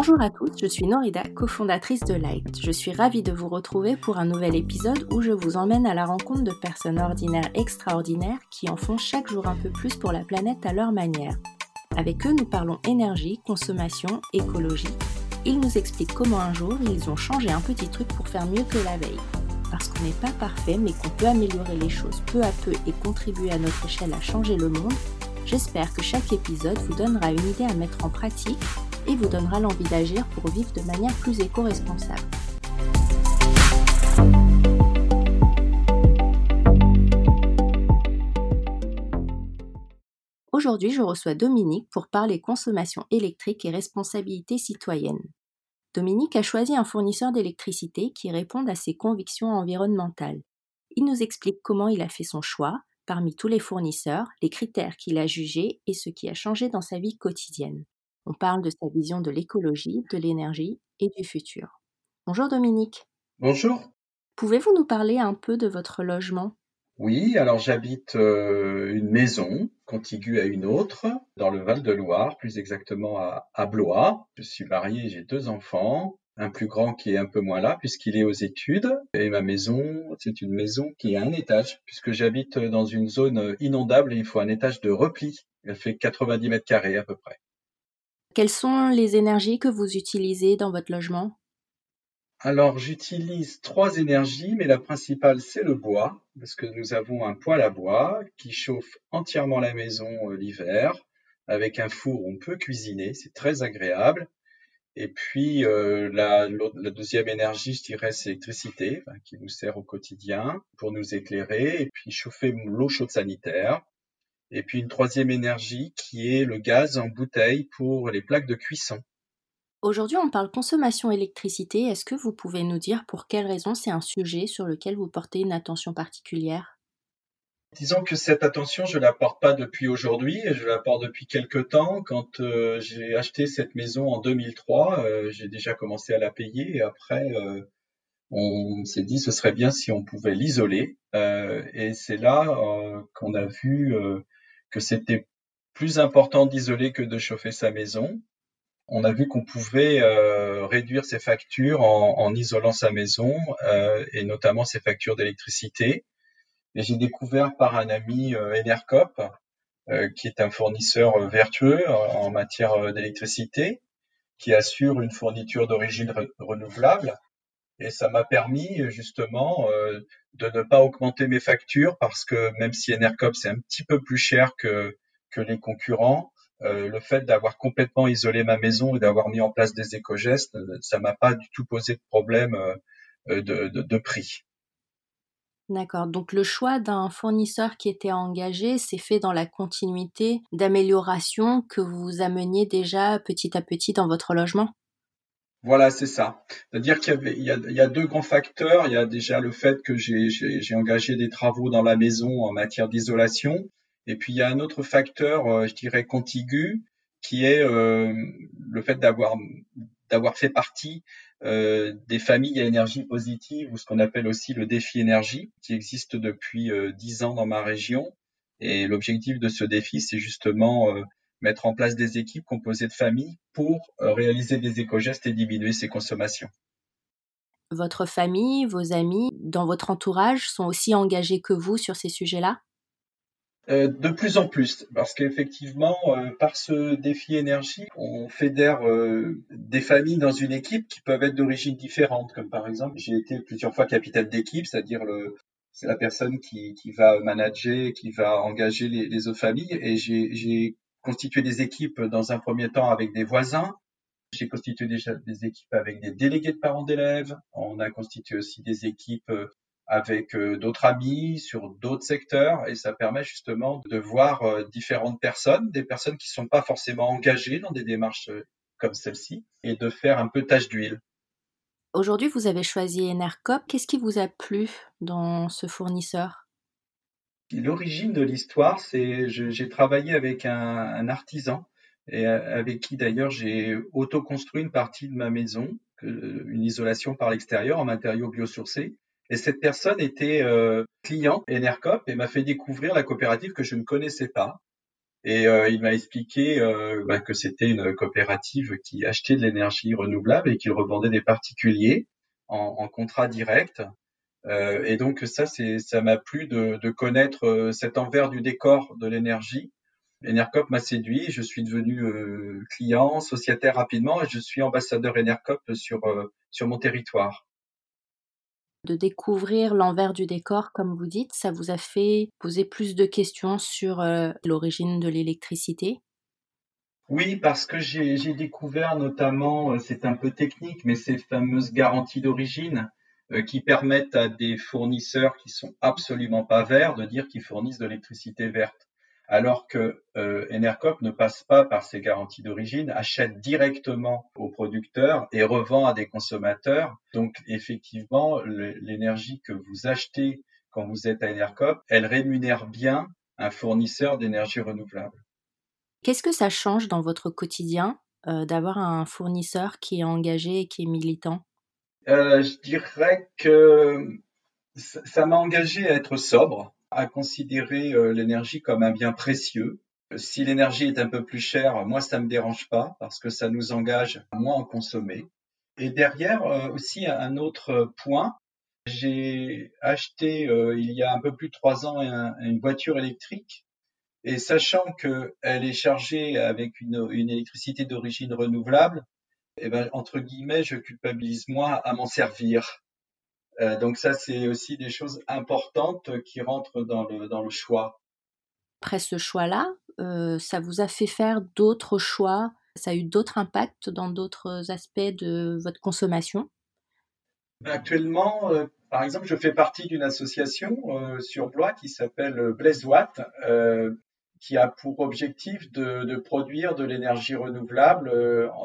Bonjour à tous, je suis Norida, cofondatrice de Light. Je suis ravie de vous retrouver pour un nouvel épisode où je vous emmène à la rencontre de personnes ordinaires extraordinaires qui en font chaque jour un peu plus pour la planète à leur manière. Avec eux, nous parlons énergie, consommation, écologie. Ils nous expliquent comment un jour ils ont changé un petit truc pour faire mieux que la veille. Parce qu'on n'est pas parfait, mais qu'on peut améliorer les choses peu à peu et contribuer à notre échelle à changer le monde, j'espère que chaque épisode vous donnera une idée à mettre en pratique et vous donnera l'envie d'agir pour vivre de manière plus éco-responsable. Aujourd'hui, je reçois Dominique pour parler consommation électrique et responsabilité citoyenne. Dominique a choisi un fournisseur d'électricité qui réponde à ses convictions environnementales. Il nous explique comment il a fait son choix, parmi tous les fournisseurs, les critères qu'il a jugés et ce qui a changé dans sa vie quotidienne. On parle de sa vision de l'écologie, de l'énergie et du futur. Bonjour Dominique. Bonjour. Pouvez-vous nous parler un peu de votre logement? Oui, alors j'habite euh, une maison contiguë à une autre dans le Val-de-Loire, plus exactement à, Blois. Je suis marié, j'ai deux enfants un plus grand qui est un peu moins là puisqu'il est aux études. Et ma maison, c'est une maison qui a un étage puisque j'habite dans une zone inondable et il faut un étage de repli. Elle fait 90 mètres carrés à peu près. Quelles sont les énergies que vous utilisez dans votre logement? Alors, j'utilise trois énergies, mais la principale, c'est le bois, parce que nous avons un poêle à bois qui chauffe entièrement la maison euh, l'hiver, avec un four on peut cuisiner, c'est très agréable. Et puis, euh, la, deuxième énergie, je dirais, c'est l'électricité, qui nous sert au quotidien pour nous éclairer, et puis chauffer l'eau chaude sanitaire. Et puis une troisième énergie qui est le gaz en bouteille pour les plaques de cuisson. Aujourd'hui, on parle consommation électricité. Est-ce que vous pouvez nous dire pour quelles raisons c'est un sujet sur lequel vous portez une attention particulière? Disons que cette attention, je la porte pas depuis aujourd'hui, je la porte depuis quelque temps. Quand euh, j'ai acheté cette maison en 2003, euh, j'ai déjà commencé à la payer et après, euh, on s'est dit ce serait bien si on pouvait l'isoler. et c'est là qu'on a vu que c'était plus important d'isoler que de chauffer sa maison. On a vu qu'on pouvait euh, réduire ses factures en, isolant sa maison euh, et notamment ses factures d'électricité. Et j'ai découvert par un ami euh, Enercop, qui est un fournisseur vertueux en matière d'électricité, qui assure une fourniture d'origine renouvelable. Et ça m'a permis justement de ne pas augmenter mes factures parce que même si Enercop c'est un petit peu plus cher que, que les concurrents, euh, le fait d'avoir complètement isolé ma maison et d'avoir mis en place des éco-gestes, euh, ça m'a pas du tout posé de problème euh, de, de, de prix. D'accord. Donc le choix d'un fournisseur qui était engagé s'est fait dans la continuité d'amélioration que vous ameniez déjà petit à petit dans votre logement? Voilà, c'est ça. C'est-à-dire qu'il y, y, y a deux grands facteurs. Il y a déjà le fait que j'ai engagé des travaux dans la maison en matière d'isolation. Et puis il y a un autre facteur, euh, je dirais contigu, qui est euh, le fait d'avoir fait partie euh, des familles à énergie positive ou ce qu'on appelle aussi le défi énergie, qui existe depuis dix ans dans ma région. Et l'objectif de ce défi, c'est justement mettre en place des équipes composées de familles pour réaliser des éco-gestes et diminuer ses consommations. Votre famille, vos amis, dans votre entourage sont aussi engagés que vous sur ces sujets-là? Euh, de plus en plus, parce qu'effectivement, euh, par ce défi énergie, on fédère euh, des familles dans une équipe qui peuvent être d'origine différente. Comme par exemple, j'ai été plusieurs fois capitaine d'équipe, c'est-à-dire le, c'est la personne qui, qui va manager, qui va engager les, les autres familles. Et j'ai constitué des équipes dans un premier temps avec des voisins. J'ai constitué déjà des équipes avec des délégués de parents d'élèves. On a constitué aussi des équipes avec euh, d'autres amis sur d'autres secteurs et ça permet justement de voir euh, différentes personnes, des personnes qui sont pas forcément engagées dans des démarches euh, comme celle-ci et de faire un peu tâche d'huile. Aujourd'hui, vous avez choisi Enercop. Qu'est-ce qui vous a plu dans ce fournisseur? L'origine de l'histoire, c'est j'ai travaillé avec un, un, artisan et avec qui d'ailleurs j'ai auto-construit une partie de ma maison, une isolation par l'extérieur en matériaux biosourcés. Et cette personne était euh, client Enercop et m'a fait découvrir la coopérative que je ne connaissais pas. Et euh, il m'a expliqué euh, bah, que c'était une coopérative qui achetait de l'énergie renouvelable et qui revendait des particuliers en, en contrat direct. Euh, et donc ça, c'est, ça m'a plu de, de connaître euh, cet envers du décor de l'énergie. Enercop m'a séduit, je suis devenu euh, client, sociétaire rapidement et je suis ambassadeur Enercop sur, sur mon territoire. De découvrir l'envers du décor, comme vous dites, ça vous a fait poser plus de questions sur l'origine de l'électricité? Oui, parce que j'ai découvert notamment, c'est un peu technique, mais ces fameuses garanties d'origine qui permettent à des fournisseurs qui sont absolument pas verts de dire qu'ils fournissent de l'électricité verte alors que euh, ne passe pas par ses garanties d'origine, achète directement aux producteurs et revend à des consommateurs. Donc effectivement, l'énergie que vous achetez quand vous êtes à Enercop, elle rémunère bien un fournisseur d'énergie renouvelable. Qu'est-ce que ça change dans votre quotidien euh, d'avoir un fournisseur qui est engagé et qui est militant? Euh, Je dirais que ça m'a engagé à être sobre à considérer euh, l'énergie comme un bien précieux. Si l'énergie est un peu plus chère, moi ça me dérange pas parce que ça nous engage à moins en consommer. Et derrière euh, aussi un autre point, j'ai acheté il y a un peu plus de trois ans une voiture électrique et sachant qu'elle est chargée avec une électricité d'origine renouvelable, eh ben, entre guillemets, je culpabilise moi à m'en servir. Euh, donc ça, c'est aussi des choses importantes qui rentrent dans le, dans le choix. Après ce choix-là, euh, ça vous a fait faire d'autres choix? Ça a eu d'autres impacts dans d'autres aspects de votre consommation? Actuellement, euh, par exemple, je fais partie d'une association sur Blois qui s'appelle Blaise Watt, qui a pour objectif de, produire de l'énergie renouvelable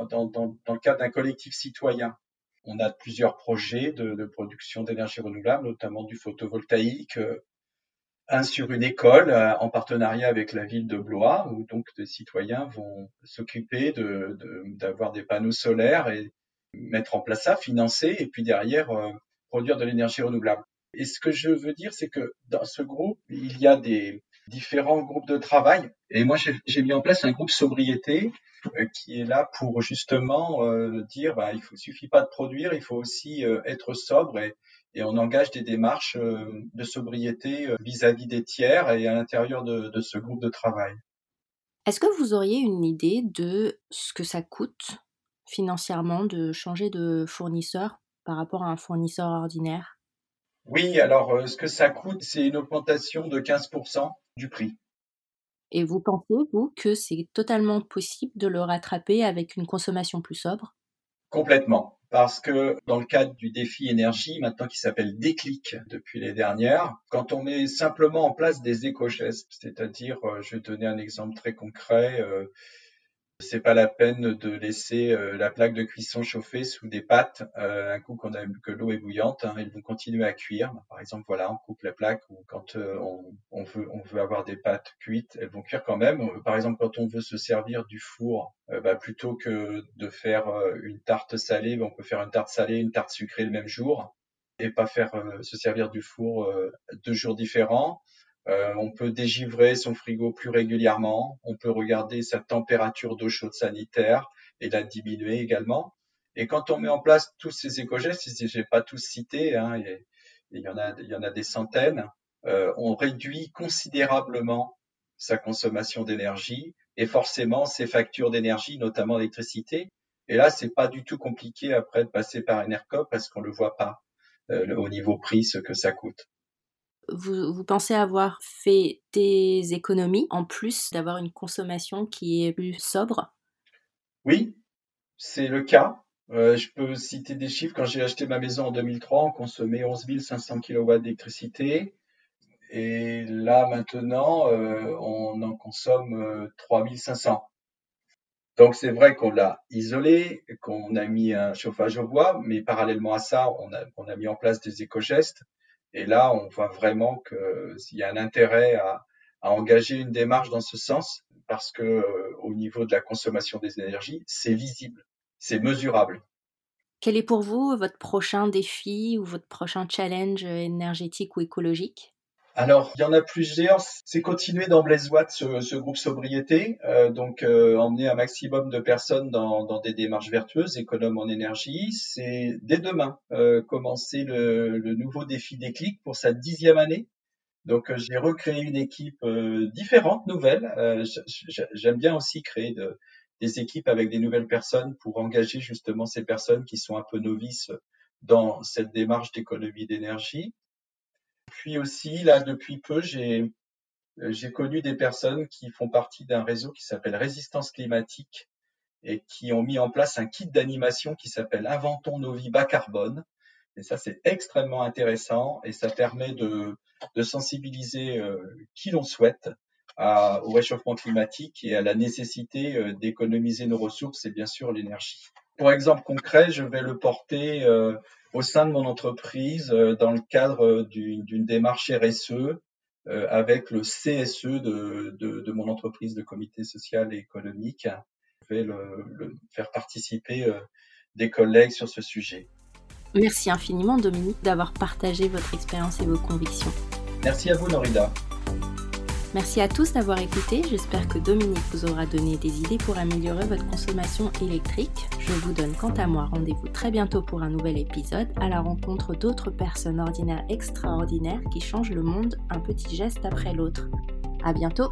dans, dans, le cadre d'un collectif citoyen. On a plusieurs projets de, production d'énergie renouvelable, notamment du photovoltaïque, euh, un sur une école euh, en partenariat avec la ville de Blois, où donc des citoyens vont s'occuper d'avoir des panneaux solaires et mettre en place ça, financer, et puis derrière euh, produire de l'énergie renouvelable. Et ce que je veux dire, c'est que dans ce groupe, il y a des différents groupes de travail. Et moi, j'ai mis en place un groupe sobriété euh, qui est là pour justement euh, dire bah, il ne suffit pas de produire, il faut aussi euh, être sobre et, on engage des démarches de sobriété vis-à-vis des tiers et à l'intérieur de ce groupe de travail. Est-ce que vous auriez une idée de ce que ça coûte financièrement de changer de fournisseur par rapport à un fournisseur ordinaire? Oui, alors ce que ça coûte, c'est une augmentation de 15% du prix. Et vous pensez, vous, que c'est totalement possible de le rattraper avec une consommation plus sobre? Complètement. Parce que dans le cadre du défi énergie, maintenant qui s'appelle Déclic depuis les dernières, quand on met simplement en place des éco-gestes, c'est-à-dire, euh, je vais donner un exemple très concret, euh, c'est pas la peine de laisser euh, la plaque de cuisson chauffer sous des pâtes euh, un coup qu'on a que l'eau est bouillante, hein, elles vont continuer à cuire. Par exemple, voilà, on coupe la plaque ou quand euh, on, veut on veut avoir des pâtes cuites, elles vont cuire quand même. Par exemple, quand on veut se servir du four, bah, plutôt que de faire une tarte salée, bah, on peut faire une tarte salée, une tarte sucrée le même jour et pas faire se servir du four deux jours différents. Euh, on peut dégivrer son frigo plus régulièrement. On peut regarder sa température d'eau chaude sanitaire et la diminuer également. Et quand on met en place tous ces éco-gestes, je n'ai pas tous cités, hein, il y en a, des centaines, euh, on réduit considérablement sa consommation d'énergie et forcément ses factures d'énergie, notamment l'électricité. Et là, c'est pas du tout compliqué après de passer par Enercop parce qu'on le voit pas euh, au niveau prix ce que ça coûte vous, pensez avoir fait des économies en plus d'avoir une consommation qui est plus sobre? Oui, c'est le cas. Euh, je peux citer des chiffres. Quand j'ai acheté ma maison en 2003, on consommait 11 500 kW d'électricité. Et là, maintenant, euh, on en consomme 3 euh, 500. Donc c'est vrai qu'on l'a isolé, qu'on a mis un chauffage au bois, mais parallèlement à ça, on a mis en place des éco-gestes. Et là, on voit vraiment qu'il y a un intérêt à, engager une démarche dans ce sens parce que euh, au niveau de la consommation des énergies, c'est visible, c'est mesurable. Quel est pour vous votre prochain défi ou votre prochain challenge énergétique ou écologique? Alors, il y en a plusieurs. C'est continuer dans Blaise Watt ce, ce, groupe sobriété, euh, donc euh, emmener un maximum de personnes dans, des démarches vertueuses, économes en énergie. C'est dès demain euh, commencer le, nouveau défi déclic pour sa dixième année. Donc, j'ai recréé une équipe différente, nouvelle. J'aime bien aussi créer de, des équipes avec des nouvelles personnes pour engager justement ces personnes qui sont un peu novices dans cette démarche d'économie d'énergie. Puis aussi, là, depuis peu, j'ai euh, j'ai connu des personnes qui font partie d'un réseau qui s'appelle Résistance climatique et qui ont mis en place un kit d'animation qui s'appelle Inventons nos vies bas carbone. Et ça, c'est extrêmement intéressant et ça permet de, de sensibiliser euh, qui l'on souhaite à, au réchauffement climatique et à la nécessité euh, d'économiser nos ressources et bien sûr l'énergie. Pour exemple concret, je vais le porter euh, au sein de mon entreprise euh, dans le cadre d'une démarche RSE euh, avec le CSE de, de, de, mon entreprise de comité social et économique. Je vais le, le faire participer euh, des collègues sur ce sujet. Merci infiniment Dominique d'avoir partagé votre expérience et vos convictions. Merci à vous Norida. Merci à tous d'avoir écouté. J'espère que Dominique vous aura donné des idées pour améliorer votre consommation électrique. Je vous donne quant à moi rendez-vous très bientôt pour un nouvel épisode à la rencontre d'autres personnes ordinaires extraordinaires qui changent le monde un petit geste après l'autre. À bientôt!